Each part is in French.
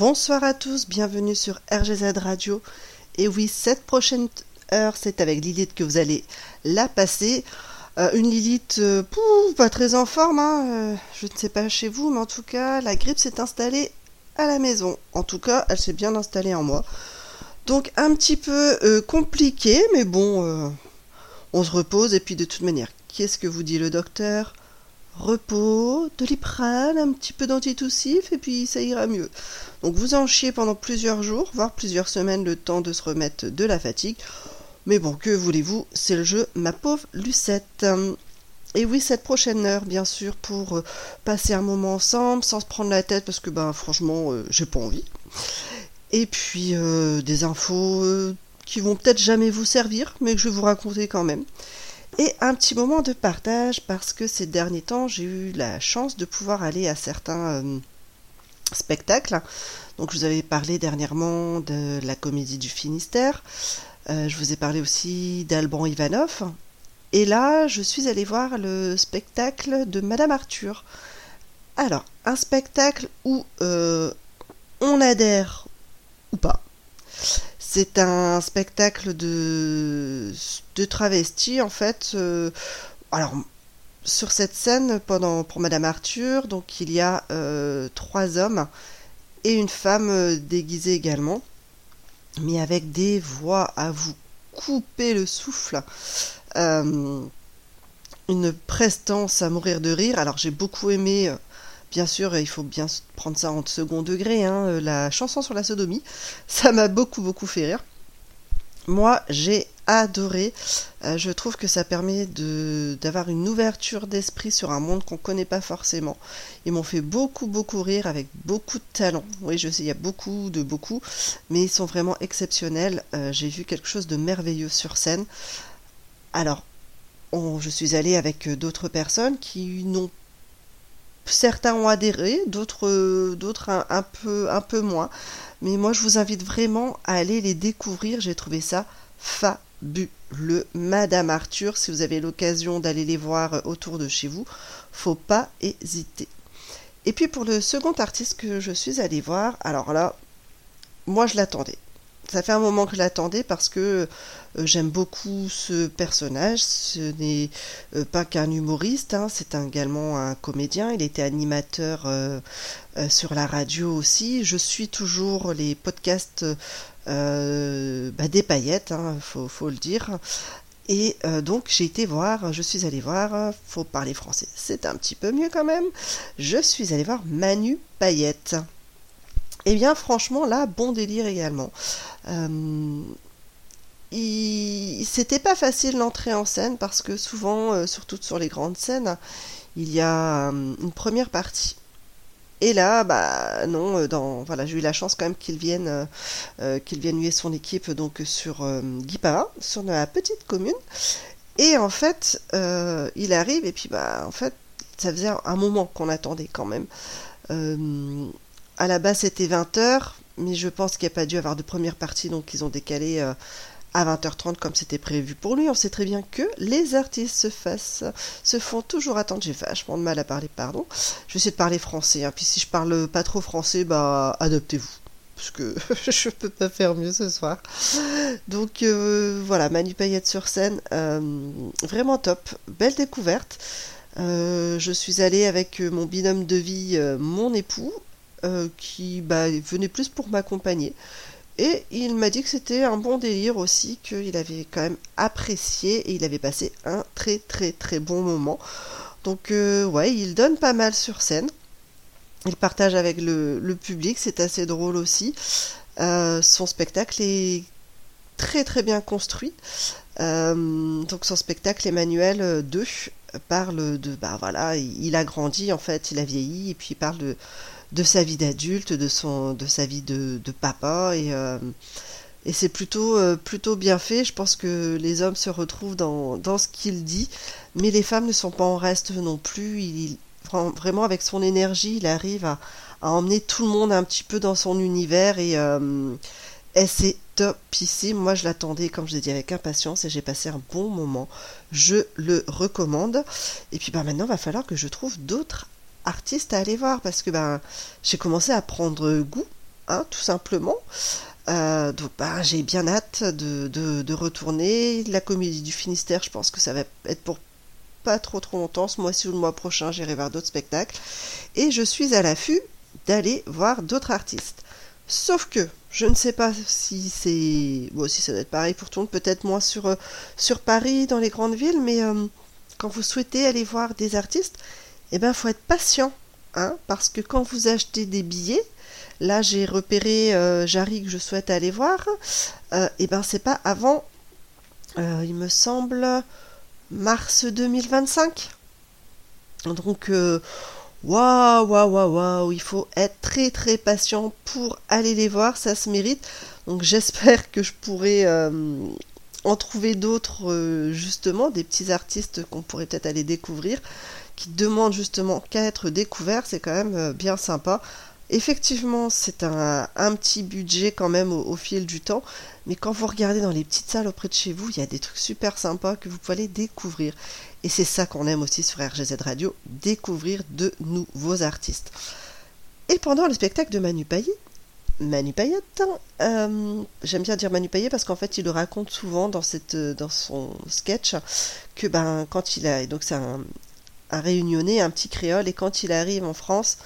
Bonsoir à tous, bienvenue sur RGZ Radio. Et oui, cette prochaine heure, c'est avec Lilith que vous allez la passer. Euh, une Lilith euh, pas très en forme, hein, euh, je ne sais pas chez vous, mais en tout cas, la grippe s'est installée à la maison. En tout cas, elle s'est bien installée en moi. Donc un petit peu compliqué, mais bon, on se repose. Et puis de toute manière, qu'est-ce que vous dit le docteur? Repos, doliprane, un petit peu d'antitoussif, et puis ça ira mieux. Donc vous en chiez pendant plusieurs jours, voire plusieurs semaines, le temps de se remettre de la fatigue. Mais bon, que voulez-vous, c'est le jeu, ma pauvre Lucette. Et oui, cette prochaine heure, bien sûr, pour euh, passer un moment ensemble, sans se prendre la tête, parce que ben franchement, euh, j'ai pas envie. Et puis euh, des infos qui vont peut-être jamais vous servir, mais que je vais vous raconter quand même. Et un petit moment de partage, parce que ces derniers temps, j'ai eu la chance de pouvoir aller à certains euh, spectacles. Donc je vous avais parlé dernièrement de la comédie du Finistère. Euh, je vous ai parlé aussi d'Alban Ivanov. Et là, je suis allée voir le spectacle de Madame Arthur. Alors, un spectacle où euh, on adhère ou pas. C'est un spectacle de, de en fait. euh, alors, sur cette scène, pendant, pour Madame Arthur, donc il y a euh, trois hommes et une femme euh, déguisée également, mais avec des voix à vous couper le souffle. Une prestance à mourir de rire. Alors j'ai beaucoup aimé, bien sûr, il faut bien prendre ça en second degré, hein, euh, la chanson sur la sodomie. Ça m'a beaucoup beaucoup fait rire. Moi, j'ai adoré. Euh, je trouve que ça permet d'avoir une ouverture d'esprit sur un monde qu'on connaît pas forcément. Ils m'ont fait beaucoup beaucoup rire avec beaucoup de talent. Oui, je sais, il y a beaucoup de beaucoup, mais ils sont vraiment exceptionnels. Euh, j'ai vu quelque chose de merveilleux sur scène. Alors, je suis allée avec d'autres personnes qui n'ont certains ont adhéré, d'autres euh, d'autres un, peu un peu moins. Mais moi, je vous invite vraiment à aller les découvrir. J'ai trouvé ça fabuleux. Madame Arthur, si vous avez l'occasion d'aller les voir euh, autour de chez vous, faut pas hésiter. Et puis pour le second artiste que je suis allée voir, alors là, moi je l'attendais. Ça fait un moment que je l'attendais parce que euh, j'aime beaucoup ce personnage. Ce n'est euh, pas qu'un humoriste, hein, c'est également un comédien. Il était animateur euh, sur la radio aussi. Je suis toujours les podcasts bah, des paillettes, hein, faut, faut le dire. Et donc j'ai été voir, je suis allée voir, faut parler français, c'est un petit peu mieux quand même. Je suis allée voir Manu Payette. Eh bien franchement là, bon délire également. Euh. C'était pas facile l'entrée en scène parce que souvent, euh, surtout sur les grandes scènes, il y a euh, une première partie Et là, bah non, dans voilà, j'ai eu la chance quand même qu'il vienne, qu'il vienne son équipe donc sur Guipara, sur la petite commune. Et en fait, il arrive et puis bah en fait, ça faisait un moment qu'on attendait quand même. À la base, c'était 20h, mais je pense qu'il n'y a pas dû avoir de première partie, donc ils ont décalé à 20h30 comme c'était prévu pour lui. On sait très bien que les artistes se fassent, se font toujours attendre. J'ai vachement de mal à parler, pardon. Je vais essayer de parler français. Hein. Puis si je parle pas trop français, bah adoptez-vous. Parce que je peux pas faire mieux ce soir. Donc euh, voilà, Manu Payette sur scène, euh, vraiment top, belle découverte. Euh, je suis allée avec mon binôme de vie, mon époux, qui bah, venait plus pour m'accompagner. Et il m'a dit que c'était un bon délire aussi, qu'il avait quand même apprécié et il avait passé un très très très bon moment. Donc euh, ouais, il donne pas mal sur scène. Il partage avec le, public, c'est assez drôle aussi. Euh, son spectacle est très très bien construit. Euh, donc son spectacle Emmanuel 2 parle de bah voilà, il a grandi en fait, il a vieilli et puis il parle de de sa vie d'adulte, de son, de sa vie de, papa et euh, et c'est plutôt euh, plutôt bien fait. Je pense que les hommes se retrouvent dans, dans ce qu'il dit, mais les femmes ne sont pas en reste non plus. Il, vraiment avec son énergie, il arrive à, emmener tout le monde un petit peu dans son univers et, euh, et c'est topissime. Moi, je l'attendais, comme je l'ai dit, avec impatience et j'ai passé un bon moment. Je le recommande. Et puis, bah, maintenant, il va falloir que je trouve d'autres artiste à aller voir parce que ben j'ai commencé à prendre goût, hein, tout simplement. Euh, donc ben, j'ai bien hâte de, de, retourner. La comédie du Finistère, je pense que ça va être pour pas trop trop longtemps. Ce mois-ci ou le mois prochain, j'irai voir d'autres spectacles. Et je suis à l'affût d'aller voir d'autres artistes. Sauf que je ne sais pas si c'est. Bon, si ça doit être pareil pour tout le monde, peut-être moins sur, euh, Paris, dans les grandes villes, mais euh, quand vous souhaitez aller voir des artistes, eh bien, faut être patient, hein, parce que quand vous achetez des billets, là, j'ai repéré euh, Jarry que je souhaite aller voir, euh, eh ben, c'est pas avant, euh, il me semble, mars 2025. Donc, euh, waouh, waouh, waouh, waouh, il faut être très, très patient pour aller les voir, ça se mérite. Donc, j'espère que je pourrai en trouver d'autres, justement, des petits artistes qu'on pourrait peut-être aller découvrir qui demande justement qu'à être découvert, c'est quand même euh, bien sympa. Effectivement, c'est un, petit budget quand même au, fil du temps, mais quand vous regardez dans les petites salles auprès de chez vous, il y a des trucs super sympas que vous pouvez aller découvrir. Et c'est ça qu'on aime aussi sur RGZ Radio, découvrir de nouveaux artistes. Et pendant le spectacle de Manu Payet, Manu Payette, euh, j'aime bien dire Manu Payet parce qu'en fait il le raconte souvent dans, cette, dans son sketch que ben quand il a, donc c'est un, un réunionnais, un petit créole, et quand il arrive en France,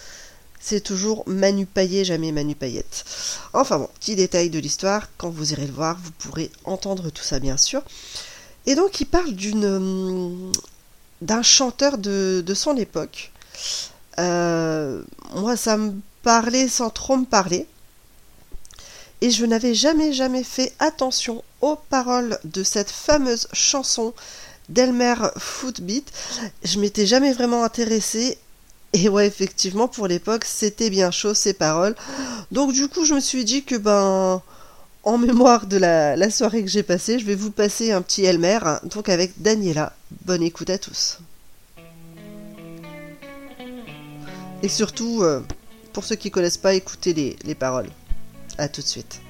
c'est toujours Manu Payet, jamais Manu Payette. Enfin bon, petit détail de l'histoire, quand vous irez le voir, vous pourrez entendre tout ça bien sûr. Et donc il parle d'une hum, d'un chanteur de, de, son époque. Euh, moi, ça me parlait sans trop me parler. Et je n'avais jamais, jamais fait attention aux paroles de cette fameuse chanson Delmer Footbeat. Je m'étais jamais vraiment intéressée. Et ouais, effectivement, pour l'époque, c'était bien chaud ces paroles. Donc du coup, je me suis dit que ben, en mémoire de la, soirée que j'ai passée, je vais vous passer un petit Elmer, donc avec Daniela. Bonne écoute à tous. Et surtout, euh, pour ceux qui connaissent pas, écoutez les, les paroles. À tout de suite.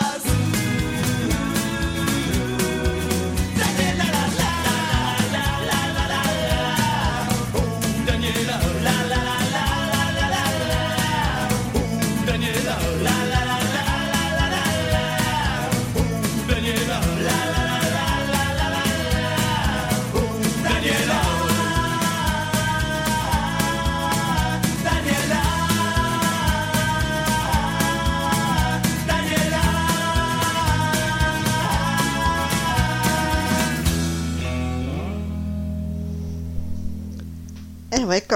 más.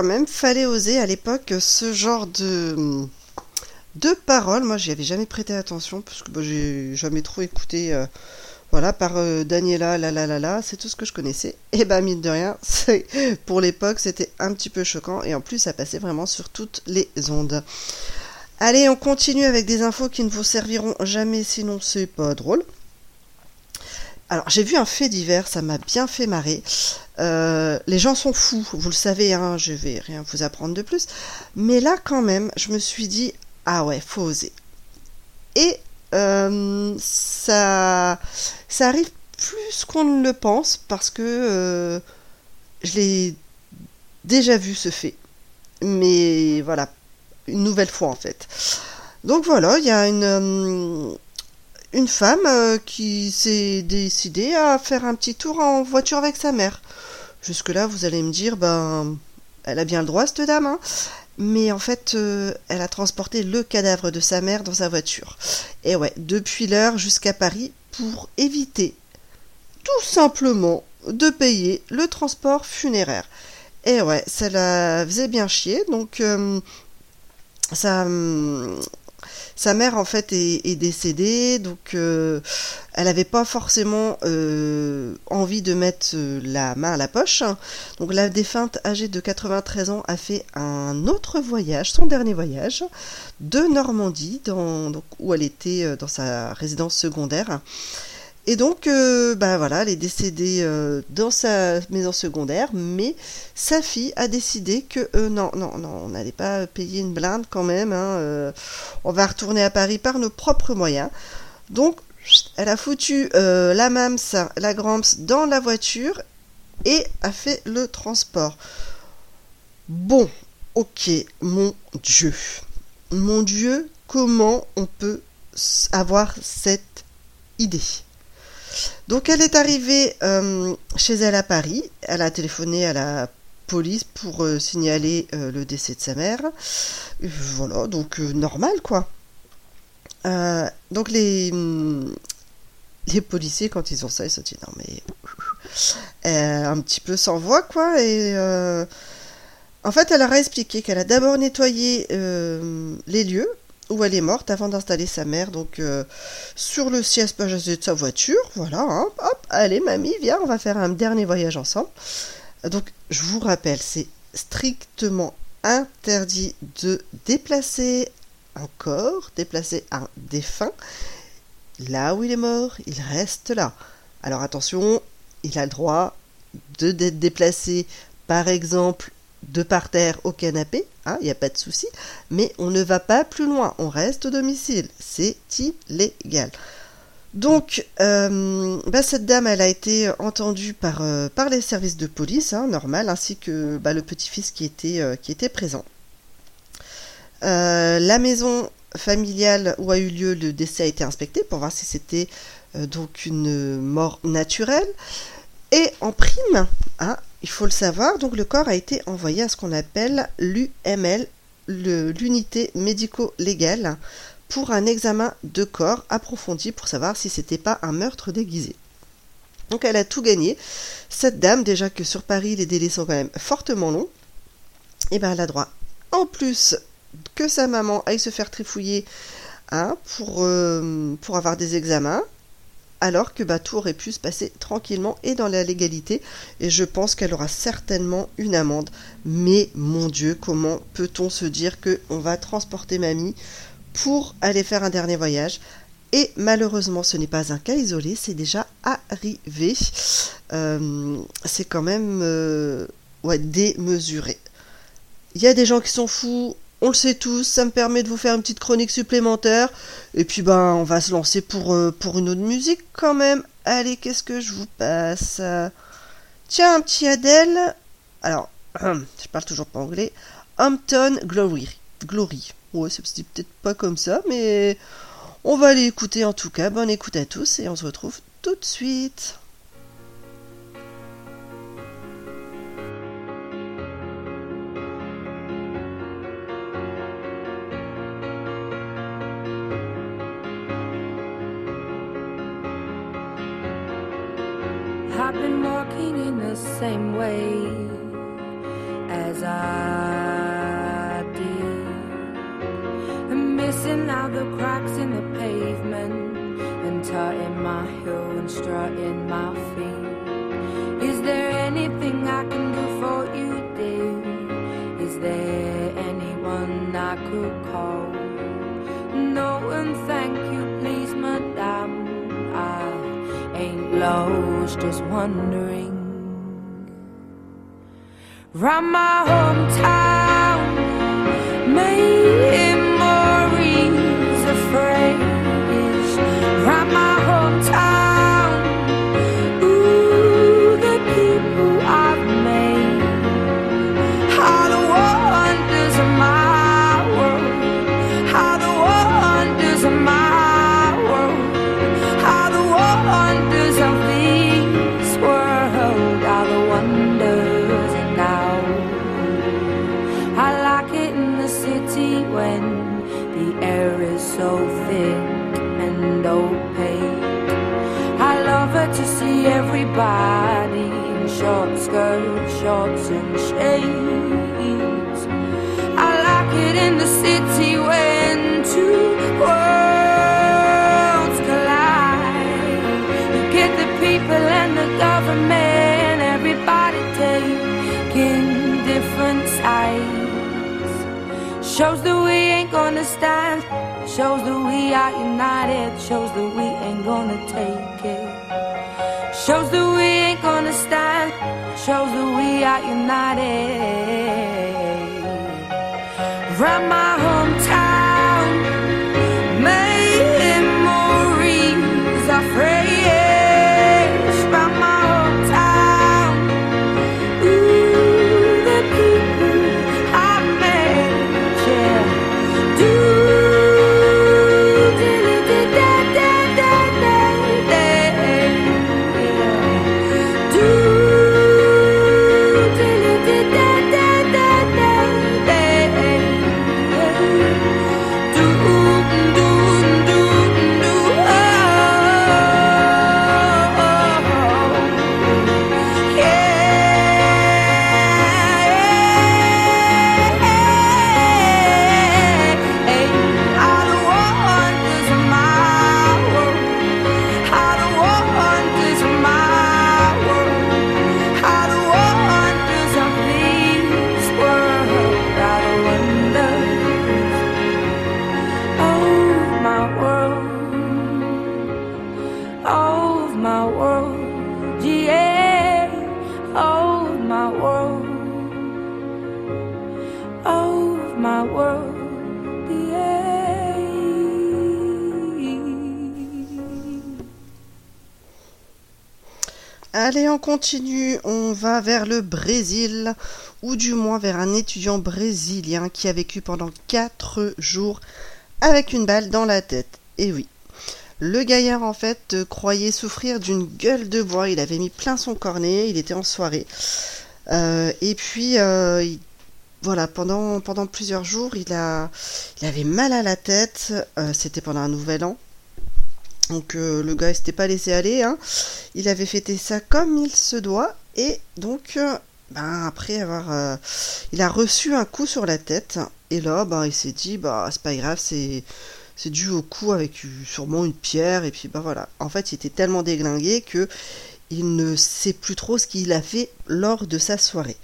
Même, fallait oser à l'époque ce genre de de paroles. Moi, j'y avais jamais prêté attention parce que bah, j'ai jamais trop écouté. euh, voilà, par euh, Daniela, la la la la, c'est tout ce que je connaissais. Et bah mine de rien, c'est pour l'époque, c'était un petit peu choquant et en plus, ça passait vraiment sur toutes les ondes. Allez, on continue avec des infos qui ne vous serviront jamais, sinon c'est pas drôle. Alors, j'ai vu un fait divers, ça m'a bien fait marrer. Euh, les gens sont fous, vous le savez, hein, je vais rien vous apprendre de plus. Mais là, quand même, je me suis dit, ah ouais, faut oser. Et euh, ça, ça arrive plus qu'on ne le pense parce que euh, je l'ai déjà vu ce fait. Mais voilà, une nouvelle fois en fait. Donc voilà, il y a une, une femme euh, qui s'est décidée à faire un petit tour en voiture avec sa mère. Jusque-là, vous allez me dire, ben, elle a bien le droit, cette dame, hein. Mais en fait, euh, elle a transporté le cadavre de sa mère dans sa voiture. Et ouais, depuis l'heure jusqu'à Paris pour éviter tout simplement de payer le transport funéraire. Et ouais, ça la faisait bien chier. Donc, euh, ça, hum, sa mère en fait est, décédée, donc euh, elle n'avait pas forcément euh, envie de mettre euh, la main à la poche. Donc la défunte âgée de 93 ans a fait un autre voyage, son dernier voyage, de Normandie, où elle était dans sa résidence secondaire. Et donc, euh, bah voilà, elle est décédée euh, dans sa maison secondaire, mais sa fille a décidé que euh, non, non, non, on n'allait pas payer une blinde quand même. hein, euh, on va retourner à Paris par nos propres moyens. Donc, elle a foutu la mams, la gramps dans la voiture et a fait le transport. Bon, ok, mon Dieu, mon Dieu, comment on peut avoir cette idée? Donc elle est arrivée euh, chez elle à Paris. Elle a téléphoné à la police pour euh, signaler euh, le décès de sa mère. Voilà, donc normal quoi. Donc les hum, les policiers quand ils ont ça ils se disent non mais un petit peu sans voix quoi et en fait elle leur a expliqué qu'elle a d'abord nettoyé les lieux où elle est morte avant d'installer sa mère donc euh, sur le siège passager de sa voiture. Voilà, hein, hop, allez mamie, viens, on va faire un dernier voyage ensemble. Donc je vous rappelle, c'est strictement interdit de déplacer un corps, déplacer un défunt. Là où il est mort, il reste là. Alors attention, il a le droit de d'être déplacé, par exemple, de par terre au canapé, hein, il n'y a pas de souci, mais on ne va pas plus loin, on reste au domicile, c'est illégal. Donc, euh, bah, cette dame, elle a été entendue par, euh, les services de police, hein, normal, ainsi que bah, le petit-fils qui était, euh, présent. La maison familiale où a eu lieu le décès a été inspectée pour voir si c'était donc une mort naturelle. Et en prime, hein, il faut le savoir, donc le corps a été envoyé à ce qu'on appelle l'UML, l'unité médico-légale, pour un examen de corps approfondi pour savoir si c'était pas un meurtre déguisé. Donc elle a tout gagné. Cette dame, déjà que sur Paris les délais sont quand même fortement longs, et ben elle a droit en plus que sa maman aille se faire trifouiller hein, pour, euh, pour avoir des examens, alors que tout aurait pu se passer tranquillement et dans la légalité. Et je pense qu'elle aura certainement une amende. Mais mon Dieu, comment peut-on se dire que on va transporter mamie pour aller faire un dernier voyage? Et malheureusement, ce n'est pas un cas isolé, c'est déjà arrivé. Euh, c'est quand même euh, démesuré. Il y a des gens qui sont fous, on le sait tous, ça me permet de vous faire une petite chronique supplémentaire. Et puis ben on va se lancer pour, euh, pour une autre musique quand même. Allez, qu'est-ce que je vous passe? Tiens, un petit Adèle. Alors, je parle toujours pas anglais. Hampton Glory. Glory. Ouais, c'est peut-être pas comme ça, mais on va aller écouter en tout cas. Bonne écoute à tous et on se retrouve tout de suite. I've been walking in the same way as I did. And missing out the cracks in the pavement and tutting my heel and strutting my feet. Just wondering. Round my hometown, memories everybody in short skirts, shorts, and shades. I like it in the city when two worlds collide. You get the people and the government, everybody taking different sides. Shows that we ain't gonna stand. Shows that we are united. Shows that we ain't gonna take it. Shows that Shows that we are united. Round continue. On va vers le Brésil, ou du moins vers un étudiant brésilien qui a vécu pendant 4 jours avec une balle dans la tête. Et oui. Le gaillard, en fait, croyait souffrir d'une gueule de bois. Il avait mis plein son cornet, il était en soirée. Euh, et puis, euh, il- voilà, pendant, plusieurs jours, il avait mal à la tête. Euh, C'était pendant un nouvel an. Donc euh, le gars il s'était pas laissé aller, hein. il avait fêté ça comme il se doit, et donc euh, ben, après avoir... euh, il a reçu un coup sur la tête, et là ben, il s'est dit, bah c'est pas grave, c'est... Dû au coup avec sûrement une pierre, et puis bah voilà. En fait, il était tellement déglingué que il ne sait plus trop ce qu'il a fait lors de sa soirée.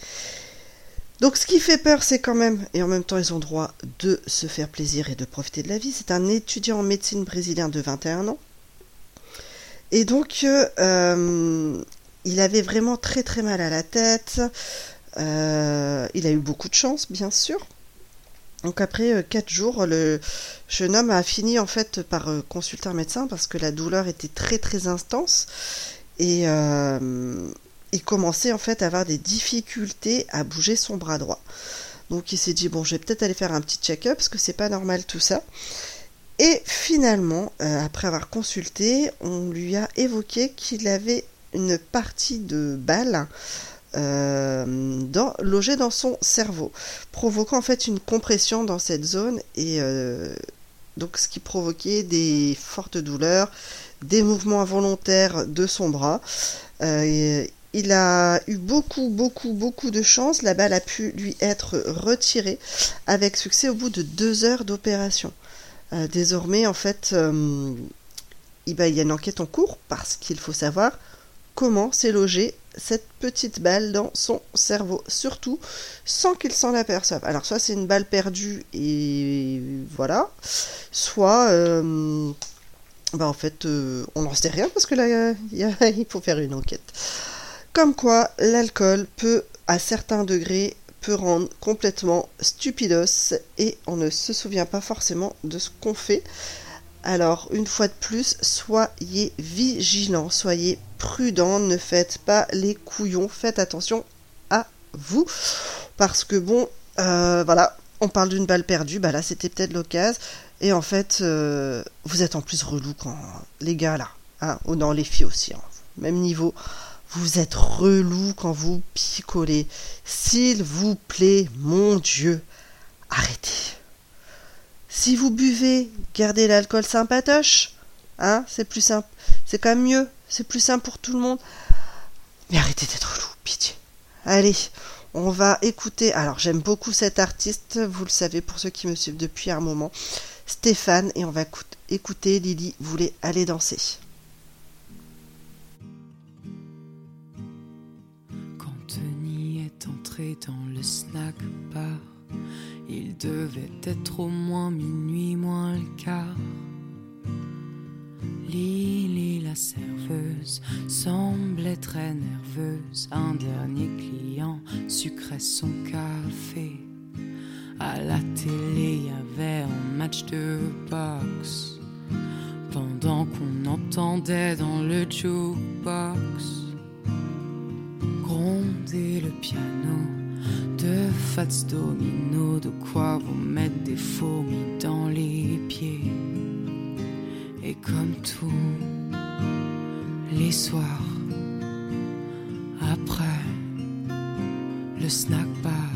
Donc ce qui fait peur, c'est quand même, et en même temps ils ont droit de se faire plaisir et de profiter de la vie, c'est un étudiant en médecine brésilien de 21 ans. Et donc, euh, euh, il avait vraiment très très mal à la tête. Euh, il a eu beaucoup de chance, bien sûr. Donc après euh, quatre jours, le jeune homme a fini en fait par consulter un médecin parce que la douleur était très très intense et il commençait en fait à avoir des difficultés à bouger son bras droit. Donc il s'est dit bon, je vais peut-être aller faire un petit check-up parce que c'est pas normal tout ça. Et finalement, euh, après avoir consulté, on lui a évoqué qu'il avait une partie de balle euh, logée dans son cerveau, provoquant en fait une compression dans cette zone et euh, donc ce qui provoquait des fortes douleurs, des mouvements involontaires de son bras. Il a eu beaucoup, beaucoup, beaucoup de chance. La balle a pu lui être retirée avec succès au bout de deux heures d'opération. Euh, désormais, en fait, euh, il, bah, il y a une enquête en cours parce qu'il faut savoir comment s'est logée cette petite balle dans son cerveau, surtout sans qu'il s'en aperçoive. Alors, soit c'est une balle perdue et voilà, soit. euh, bah en fait, on n'en sait rien parce que là, il faut faire une enquête. Comme quoi, l'alcool peut, à certains degrés, rendre complètement stupidos et on ne se souvient pas forcément de ce qu'on fait. Alors, une fois de plus, soyez vigilants, soyez prudents, ne faites pas les couillons, faites attention à vous. Parce que bon, euh, voilà, on parle d'une balle perdue, bah là c'était peut-être l'occasion. Et en fait, euh, vous êtes en plus relou quand les gars là, hein, non les filles aussi, hein, même niveau, vous êtes relou quand vous picolez. S'il vous plaît, mon Dieu, arrêtez. Si vous buvez, gardez l'alcool sympatoche, hein, c'est plus simple, c'est quand même mieux, c'est plus simple pour tout le monde. Mais arrêtez d'être relou, pitié. Allez, on va écouter. Alors j'aime beaucoup cet artiste, vous le savez pour ceux qui me suivent depuis un moment. Stéphane et on va écout- écouter Lily voulait aller danser. Dans le snack bar, il devait être au moins minuit moins le quart. Lily, la serveuse, semblait très nerveuse. Un dernier client sucrait son café. À la télé, y avait un match de boxe. Pendant qu'on entendait dans le jukebox gronder le piano de Fats Domino, de quoi vous mettre des fourmis dans les pieds. Et comme tous les soirs, après le snack bar,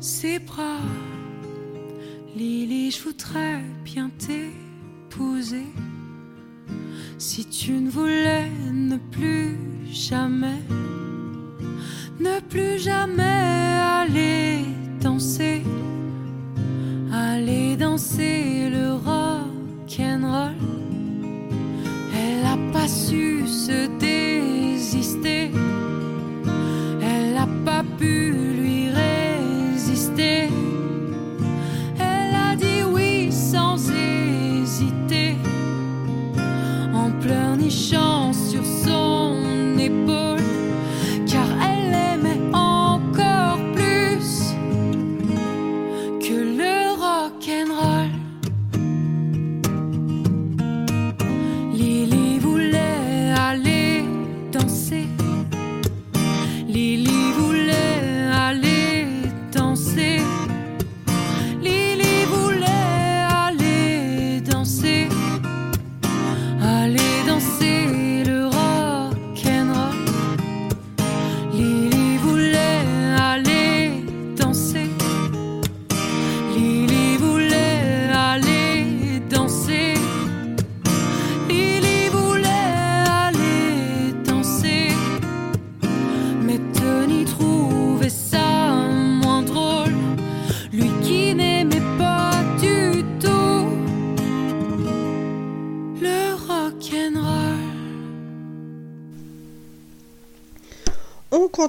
ses bras. Lily, je voudrais bien t'épouser. Si tu ne voulais ne plus jamais, ne plus jamais aller danser,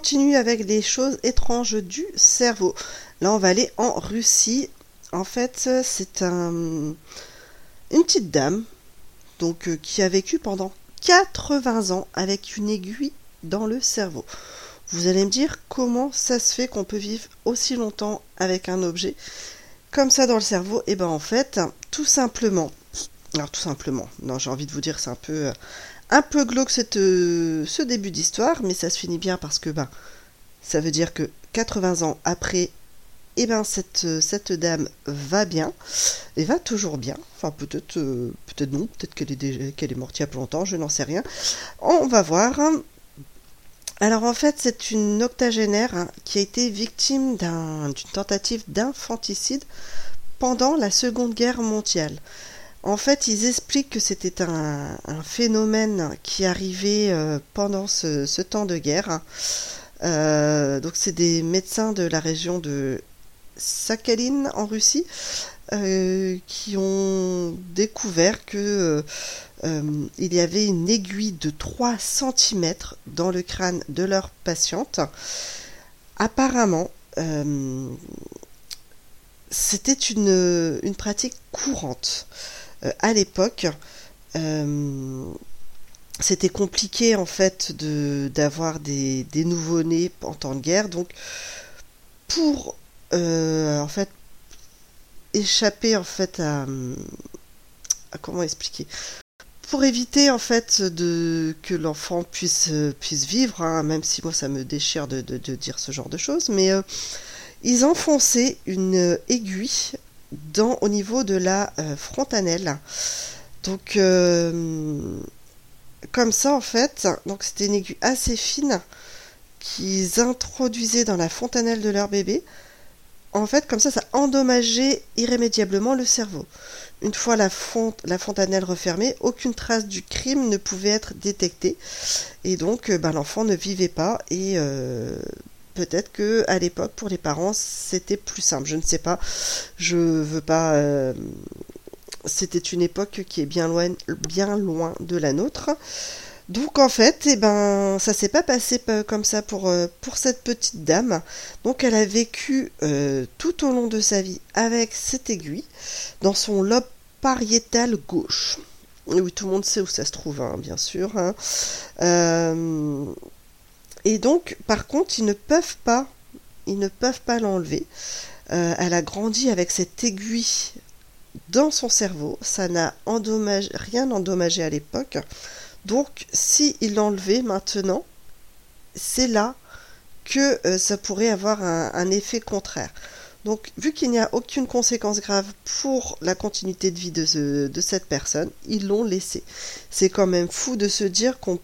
continue avec les choses étranges du cerveau. Là, on va aller en Russie. En fait, c'est un, une petite dame donc, euh, qui a vécu pendant 80 ans avec une aiguille dans le cerveau. Vous allez me dire comment ça se fait qu'on peut vivre aussi longtemps avec un objet comme ça dans le cerveau Et ben en fait, tout simplement, alors tout simplement, non j'ai envie de vous dire c'est un peu, euh, un peu glauque euh, ce début d'histoire, mais ça se finit bien parce que ben ça veut dire que 80 ans après, eh ben cette, euh, cette dame va bien et va toujours bien. Enfin peut-être euh, peut-être non, peut-être qu'elle est déjà qu'elle est morte il y a pas longtemps, je n'en sais rien. On va voir. Alors en fait, c'est une octogénaire hein, qui a été victime d'un- d'une tentative d'infanticide pendant la Seconde Guerre mondiale. En fait, ils expliquent que c'était un, phénomène qui arrivait euh, pendant ce, temps de guerre. Euh, donc c'est des médecins de la région de Sakhalin en Russie euh, qui ont découvert que il y avait une aiguille de 3 cm dans le crâne de leur patiente. Apparemment, c'était une, pratique courante à l'époque. euh, c'était compliqué en fait de d'avoir des, des nouveau-nés en temps de guerre donc pour euh, en fait échapper en fait à, comment expliquer? Pour éviter en fait de que l'enfant puisse euh, puisse vivre hein, même si moi ça me déchire de, de- dire ce genre de choses mais euh, ils enfonçaient une aiguille au niveau de la euh, frontanelle donc euh, comme ça en fait donc c'était une aiguille assez fine qu'ils introduisaient dans la fontanelle de leur bébé. En fait comme ça ça endommageait irrémédiablement le cerveau. Une fois la, font- la fontanelle refermée aucune trace du crime ne pouvait être détectée. Et donc euh, ben, l'enfant ne vivait pas et euh, peut-être que à l'époque pour les parents c'était plus simple je ne sais pas je veux pas euh, c'était une époque qui est bien loin, bien loin de la nôtre. Donc en fait, eh ben, ça s'est pas passé pa- comme ça pour, euh, pour cette petite dame. Donc elle a vécu euh, tout au long de sa vie avec cette aiguille dans son lobe pariétal gauche. Oui, tout le monde sait où ça se trouve, hein, bien sûr. hein. Euh, et donc, par contre, ils ne peuvent pas, ils ne peuvent pas l'enlever. Euh, elle a grandi avec cette aiguille dans son cerveau. Ça n'a rien endommagé à l'époque. Donc, si il l'enlevait maintenant, c'est là que euh, ça pourrait avoir un, effet contraire. Donc, vu qu'il n'y a aucune conséquence grave pour la continuité de vie de cette personne, ils l'ont laissé. C'est quand même fou de se dire qu'on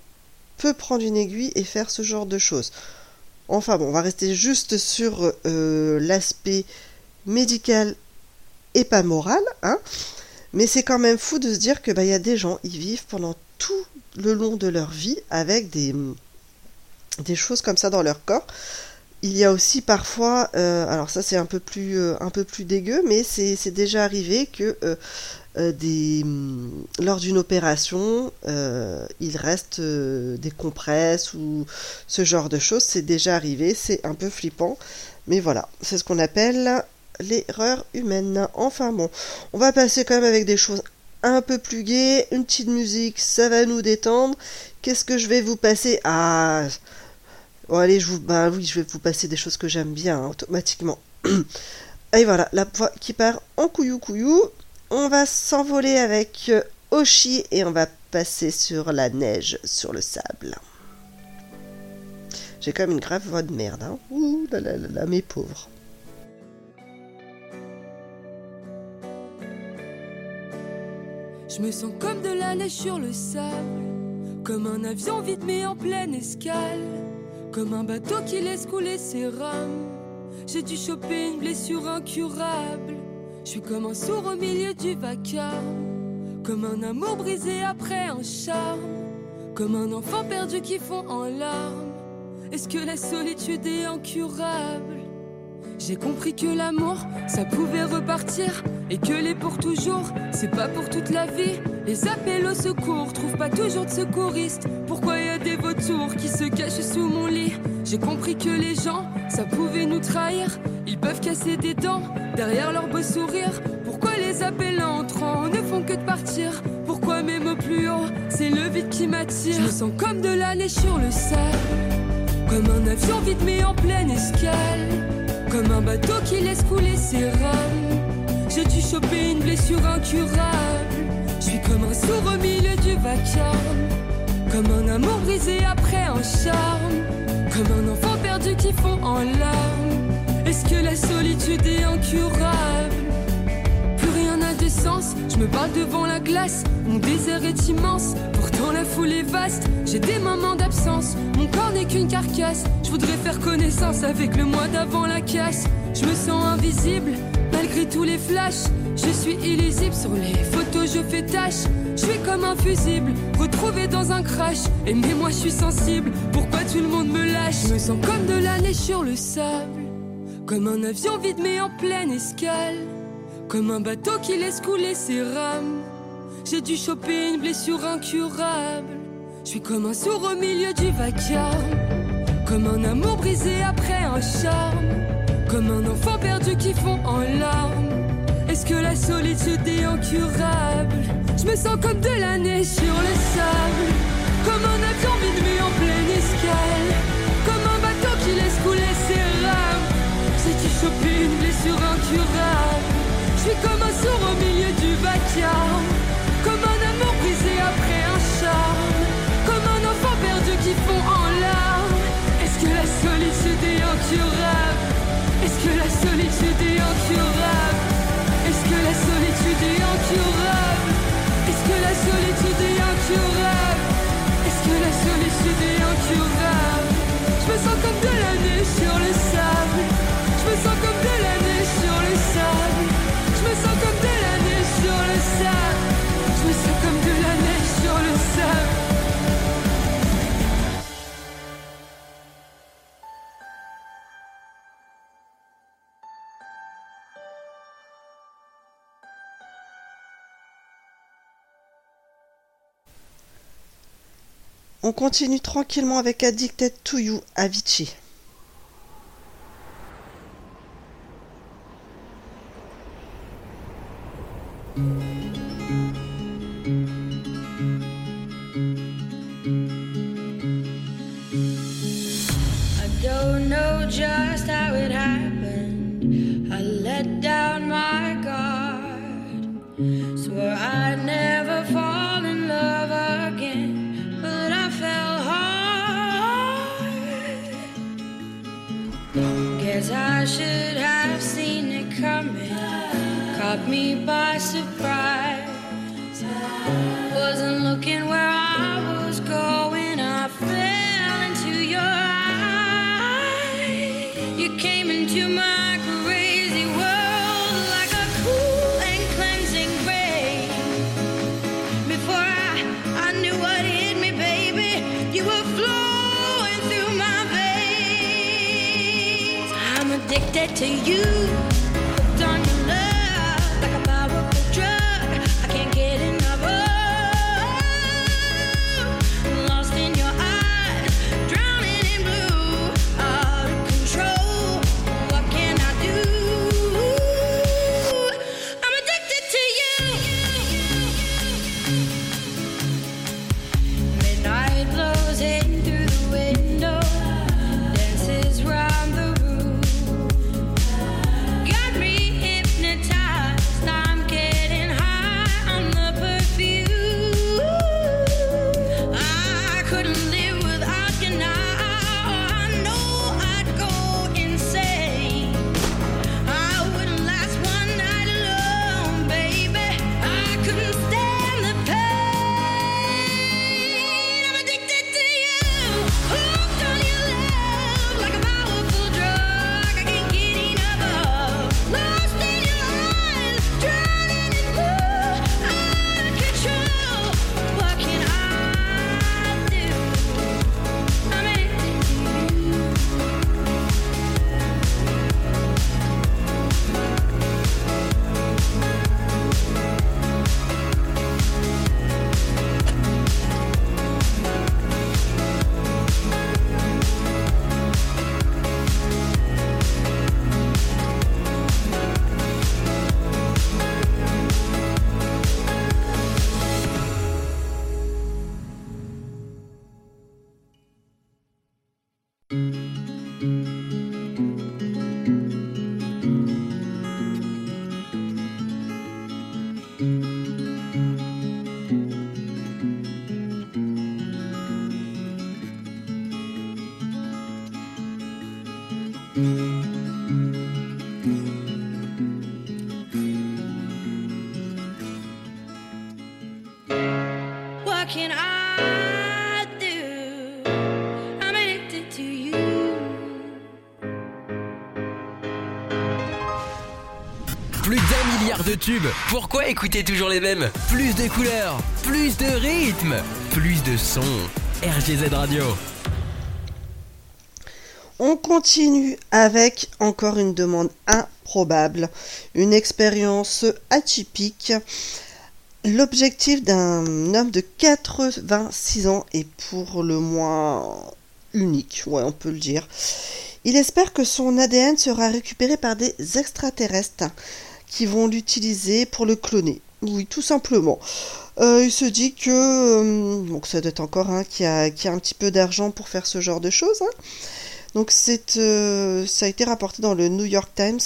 peut prendre une aiguille et faire ce genre de choses. Enfin bon, on va rester juste sur euh, l'aspect médical et pas moral, hein. Mais c'est quand même fou de se dire que bah il y a des gens, ils vivent pendant tout le long de leur vie avec des des choses comme ça dans leur corps. Il y a aussi parfois, euh, alors ça c'est un peu plus euh, un peu plus dégueu, mais c'est déjà arrivé que des hum, lors d'une opération, euh, il reste euh, des compresses ou ce genre de choses. C'est déjà arrivé, c'est un peu flippant, mais voilà, c'est ce qu'on appelle l'erreur humaine. Enfin bon, on va passer quand même avec des choses un peu plus gaies, une petite musique, ça va nous détendre. Qu'est-ce que je vais vous passer? Ah, bon allez, je vous, bah oui, je vais vous passer des choses que j'aime bien hein, automatiquement. Et voilà, la voix qui part en couillou couillou. On va s'envoler avec Oshi et on va passer sur la neige, sur le sable. J'ai quand même une grave voix de merde. Hein. Ouh là là là là, mes pauvres. Je me sens comme de la neige sur le sable, comme un avion vide mais en pleine escale, comme un bateau qui laisse couler ses rames. J'ai dû choper une blessure incurable. Je suis comme un sourd au milieu du vacarme, comme un amour brisé après un charme, comme un enfant perdu qui fond en larmes. Est-ce que la solitude est incurable? J'ai compris que l'amour, ça pouvait repartir, et que les pour toujours, c'est pas pour toute la vie. Les appels au secours trouvent pas toujours de secouristes. Pourquoi des vautours qui se cachent sous mon lit. J'ai compris que les gens, ça pouvait nous trahir. Ils peuvent casser des dents derrière leur beau sourire. Pourquoi les appels entrants ne font que de partir? Pourquoi même au plus haut, c'est le vide qui m'attire? Je sens comme de la neige sur le sable. Comme un avion vide mais en pleine escale. Comme un bateau qui laisse couler ses rames J'ai dû choper une blessure incurable. Je suis comme un sourd au milieu du vacarme Comme un amour brisé après un charme. Comme un enfant perdu qui fond en larmes. Est-ce que la solitude est incurable? Plus rien n'a de sens, je me parle devant la glace, mon désert est immense, pourtant la foule est vaste, j'ai des moments d'absence, mon corps n'est qu'une carcasse, je voudrais faire connaissance avec le mois d'avant la casse, je me sens invisible, malgré tous les flashs, je suis illisible sur les photos, je fais tâche, je suis comme un fusible, retrouvé dans un crash, et mais moi je suis sensible, pourquoi tout le monde me lâche, je me sens comme de la neige sur le sable, comme un avion vide mais en pleine escale. Comme un bateau qui laisse couler ses rames. J'ai dû choper une blessure incurable. Je suis comme un sourd au milieu du vacarme. Comme un amour brisé après un charme. Comme un enfant perdu qui fond en larmes. Est-ce que la solitude est incurable? Je me sens comme de la neige sur le sable. Comme un avion vide mais en pleine escale. Comme un bateau qui laisse couler ses rames. J'ai dû choper une blessure incurable? Je suis comme un sourd au milieu du vacarme Est-ce que la solitude est incurable? Est-ce que la solitude est incurable? Je me sens comme de la neige sur le On continue tranquillement avec Addicted to You, Avicii. Tubes. Pourquoi écouter toujours les mêmes? Plus de couleurs, plus de rythmes, plus de sons. RGZ Radio. On continue avec encore une demande improbable, une expérience atypique. L'objectif d'un homme de 86 ans est pour le moins unique, ouais, on peut le dire. Il espère que son ADN sera récupéré par des extraterrestres qui vont l'utiliser pour le cloner. Oui, tout simplement. Euh, il se dit que, euh, donc ça doit être encore un qui a, a un petit peu d'argent pour faire ce genre de choses. hein. Donc c'est, euh, ça a été rapporté dans le New York Times.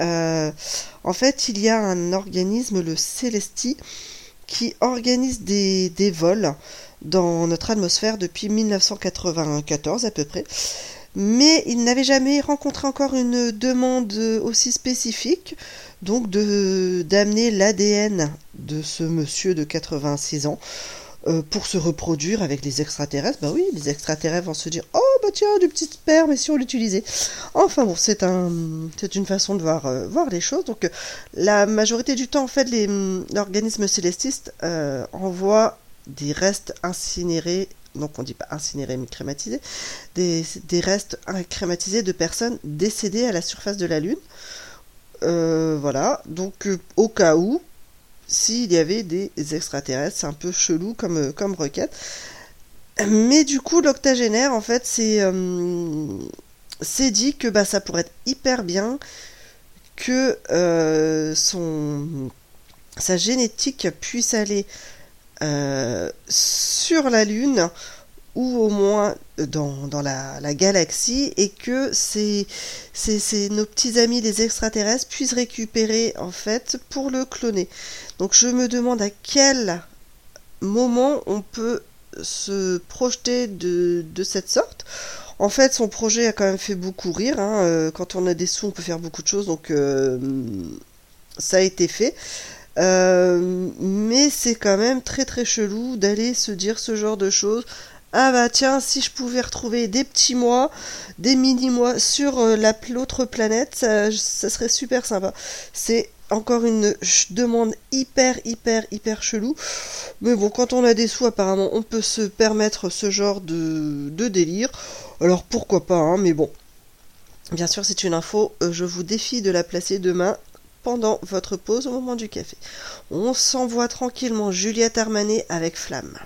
En fait, il y a un organisme, le Celesti, qui organise des, des vols dans notre atmosphère depuis 1994 à peu près. Mais il n'avait jamais rencontré encore une demande aussi spécifique, donc de d'amener l'ADN de ce monsieur de 86 ans euh, pour se reproduire avec les extraterrestres. Bah oui, les extraterrestres vont se dire Oh bah tiens, du petit sperme, et si on l'utilisait? Enfin bon, c'est un, c'est une façon de voir, euh, voir les choses. Donc euh, la majorité du temps, en fait, les, hum, l'organisme célestiste euh, envoie des restes incinérés, donc on dit pas incinérés mais crématisés, des, des restes crématisés de personnes décédées à la surface de la Lune. Euh, voilà, donc euh, au cas où, s'il y avait des extraterrestres, c'est un peu chelou comme, euh, comme requête. Mais du coup, l'octogénaire, en fait, c'est dit que bah, ça pourrait être hyper bien que son, sa génétique puisse aller sur la Lune ou au moins dans, dans la, la galaxie et que ces, nos petits amis les extraterrestres puissent récupérer en fait pour le cloner. Donc je me demande à quel moment on peut se projeter de, de cette sorte. En fait, son projet a quand même fait beaucoup rire. hein. Euh, Quand on a des sous, on peut faire beaucoup de choses. Donc, euh, ça a été fait. Euh, mais c'est quand même très très chelou d'aller se dire ce genre de choses. Ah bah tiens, si je pouvais retrouver des petits mois, des mini-mois sur euh, la- l'autre planète, ça, serait super sympa. C'est encore une demande hyper hyper hyper chelou. Mais bon, quand on a des sous, apparemment, on peut se permettre ce genre de, de délire. Alors pourquoi pas, hein, mais bon. Bien sûr, c'est une info, euh, je vous défie de la placer demain pendant votre pause au moment du café. On s'envoie tranquillement Juliette Armanet avec Flamme.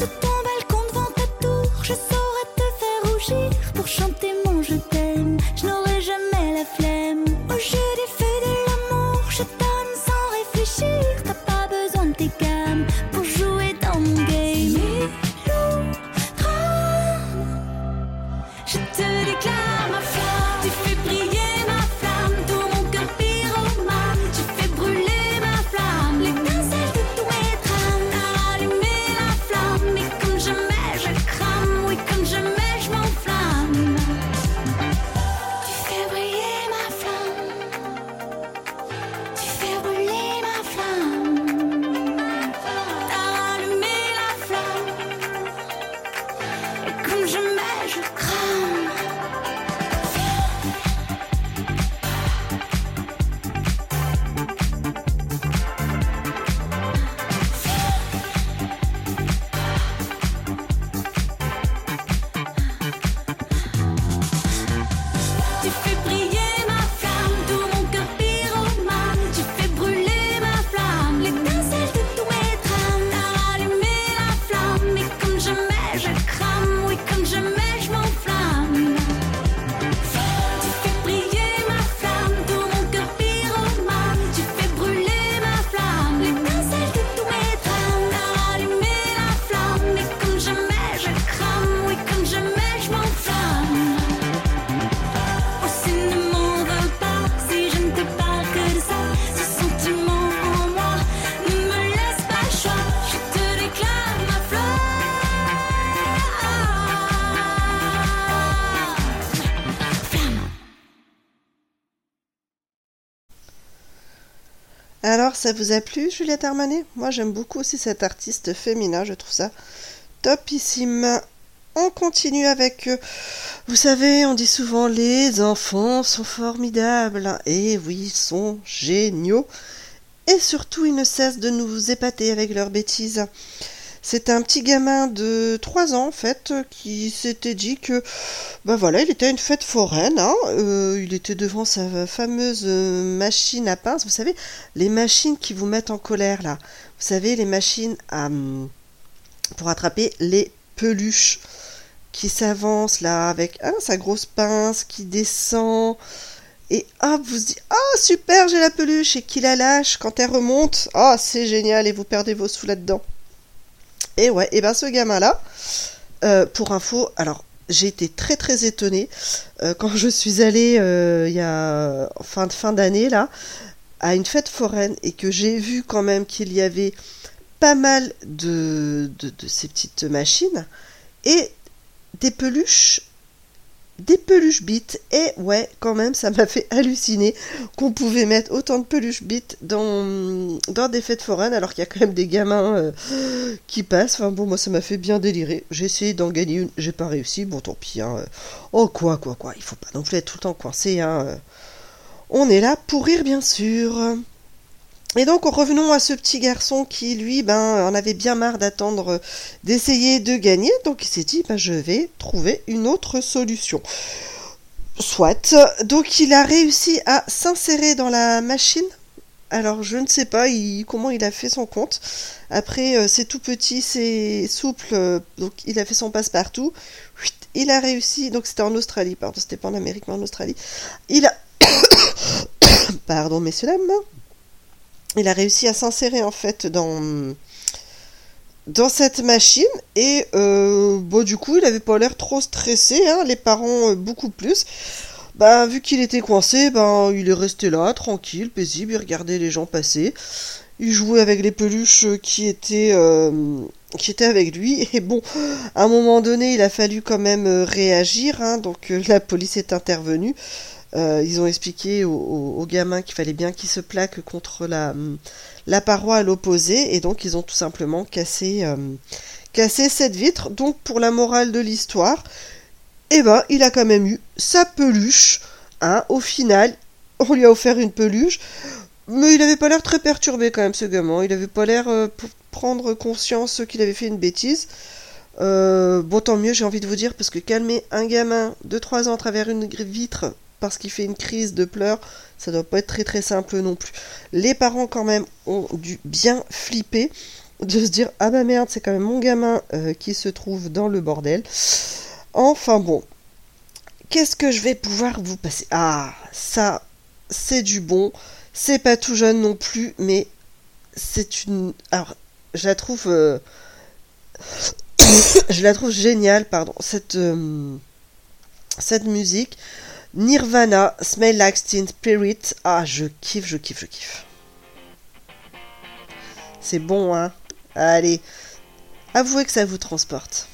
Sur ton balcon devant ta je saurais Alors, ça vous a plu, Juliette Armanet? Moi, j'aime beaucoup aussi cet artiste féminin, je trouve ça topissime. On continue avec, euh, vous savez, on dit souvent les enfants sont formidables. Et oui, ils sont géniaux. Et surtout, ils ne cessent de nous épater avec leurs bêtises. C'est un petit gamin de 3 ans en fait qui s'était dit que ben voilà il était à une fête foraine, hein, euh, il était devant sa fameuse euh, machine à pince, vous savez les machines qui vous mettent en colère là, vous savez les machines à, hum, pour attraper les peluches qui s'avancent là avec hein, sa grosse pince qui descend. Et hop vous se dites ah super j'ai la peluche et qui la lâche quand elle remonte. Ah c'est génial et vous perdez vos sous là-dedans. Et ouais, et ben ce gamin-là, euh, pour info, alors j'ai été très très étonnée euh, quand je suis allée euh, il y a fin fin d'année là à une fête foraine et que j'ai vu quand même qu'il y avait pas mal de, de ces petites machines et des peluches des peluches bites. Et ouais quand même ça m'a fait halluciner qu'on pouvait mettre autant de peluches bites dans, dans des fêtes foraines alors qu'il y a quand même des gamins euh, qui passent. Enfin bon moi ça m'a fait bien délirer. J'ai essayé d'en gagner une. J'ai pas réussi. Bon tant pis hein. oh quoi quoi quoi. Il faut pas non plus être tout le temps coincé hein. on est là pour rire bien sûr et donc revenons à ce petit garçon qui lui ben en avait bien marre d'attendre euh, d'essayer de gagner donc il s'est dit ben, je vais trouver une autre solution. Soit donc il a réussi à s'insérer dans la machine. Alors je ne sais pas comment il a fait son compte. Après euh, c'est tout petit, c'est souple euh, donc il a fait son passe-partout. Il a réussi donc c'était en Australie pardon c'était pas en Amérique mais en Australie. Il a pardon messieurs dames il a réussi à s'insérer en fait dans dans cette machine. Et euh, bon du coup il avait pas l'air trop stressé hein, les parents euh, beaucoup plus. Bah vu qu'il était coincé ben il est resté là tranquille paisible. Il regardait les gens passer. Il jouait avec les peluches qui étaient euh, qui étaient avec lui. Et bon à un moment donné il a fallu quand même réagir hein, donc la police est intervenue euh, ils ont expliqué aux, aux- aux gamins qu'il fallait bien qu'ils se plaquent contre la, paroi à l'opposé, et donc ils ont tout simplement cassé, euh, cassé cette vitre. Donc pour la morale de l'histoire, eh ben, il a quand même eu sa peluche. Hein, au final, on lui a offert une peluche, mais il avait pas l'air très perturbé quand même, ce gamin. Il avait pas l'air euh, prendre conscience qu'il avait fait une bêtise. Euh, mieux, j'ai envie de vous dire, parce que calmer un gamin de 3 ans à travers une vitre parce qu'il fait une crise de pleurs, ça doit pas être très très simple non plus. Les parents, quand même, ont dû bien flipper de se dire Ah bah merde, c'est quand même mon gamin euh, qui se trouve dans le bordel. Enfin bon, qu'est-ce que je vais pouvoir vous passer? Ah, ça, c'est du bon. C'est pas tout jeune non plus, mais c'est une. Alors, je la trouve. euh, je la trouve géniale, pardon, cette, euh, cette musique. Nirvana, Smell Like Teen Spirit. Ah, je kiffe, je kiffe, je kiffe. C'est bon, hein Allez, avouez que ça vous transporte.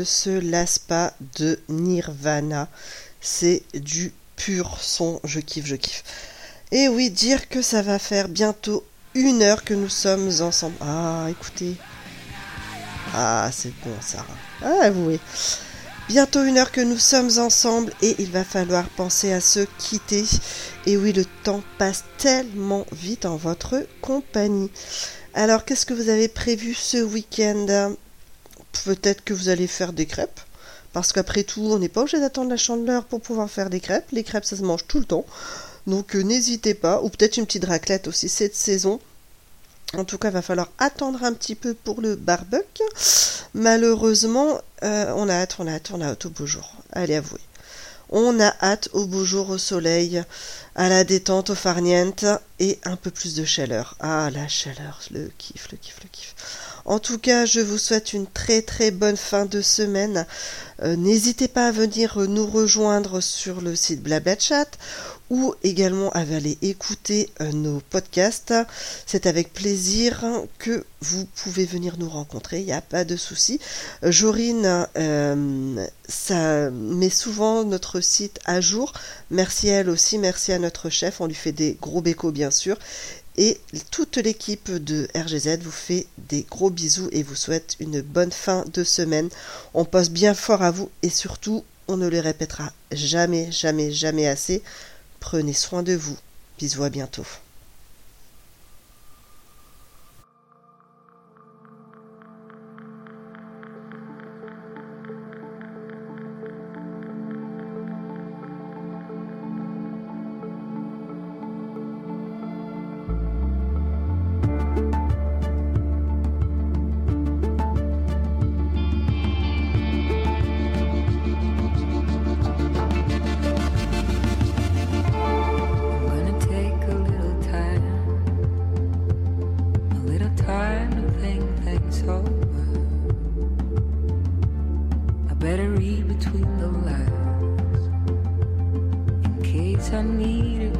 Ne se lasse pas de Nirvana. C'est du pur son, je kiffe, je kiffe. Et oui, dire que ça va faire bientôt une heure que nous sommes ensemble. Ah, écoutez. Ah, c'est bon, Sarah. Ah, avouez. Bientôt une heure que nous sommes ensemble et il va falloir penser à se quitter. Et oui, le temps passe tellement vite en votre compagnie. Alors, qu'est-ce que vous avez prévu ce week-end? Peut-être que vous allez faire des crêpes. Parce qu'après tout, on n'est pas obligé d'attendre la chandeleur pour pouvoir faire des crêpes. Les crêpes, ça se mange tout le temps. Donc euh, n'hésitez pas. Ou peut-être une petite raclette aussi cette saison. En tout cas, il va falloir attendre un petit peu pour le barbecue. Malheureusement, euh, on a hâte, on a hâte, on a hâte au beau jour. Allez, avouez. On a hâte au beau jour, au soleil, à la détente, au farniente et un peu plus de chaleur. Ah, la chaleur, le kiff, le kiff, le kiff. En tout cas, je vous souhaite une très très bonne fin de semaine. Euh, N'hésitez pas à venir nous rejoindre sur le site Blablatchat ou également à aller écouter euh, nos podcasts. C'est avec plaisir que vous pouvez venir nous rencontrer, il n'y a pas de souci. Euh, Jorine, euh, ça met souvent notre site à jour. Merci à elle aussi, merci à notre chef, on lui fait des gros bécos bien sûr. Et toute l'équipe de RGZ vous fait des gros bisous et vous souhaite une bonne fin de semaine. On pense bien fort à vous et surtout, on ne le répétera jamais, jamais, jamais assez. Prenez soin de vous. Bisous à bientôt. Between the lines. In case I need it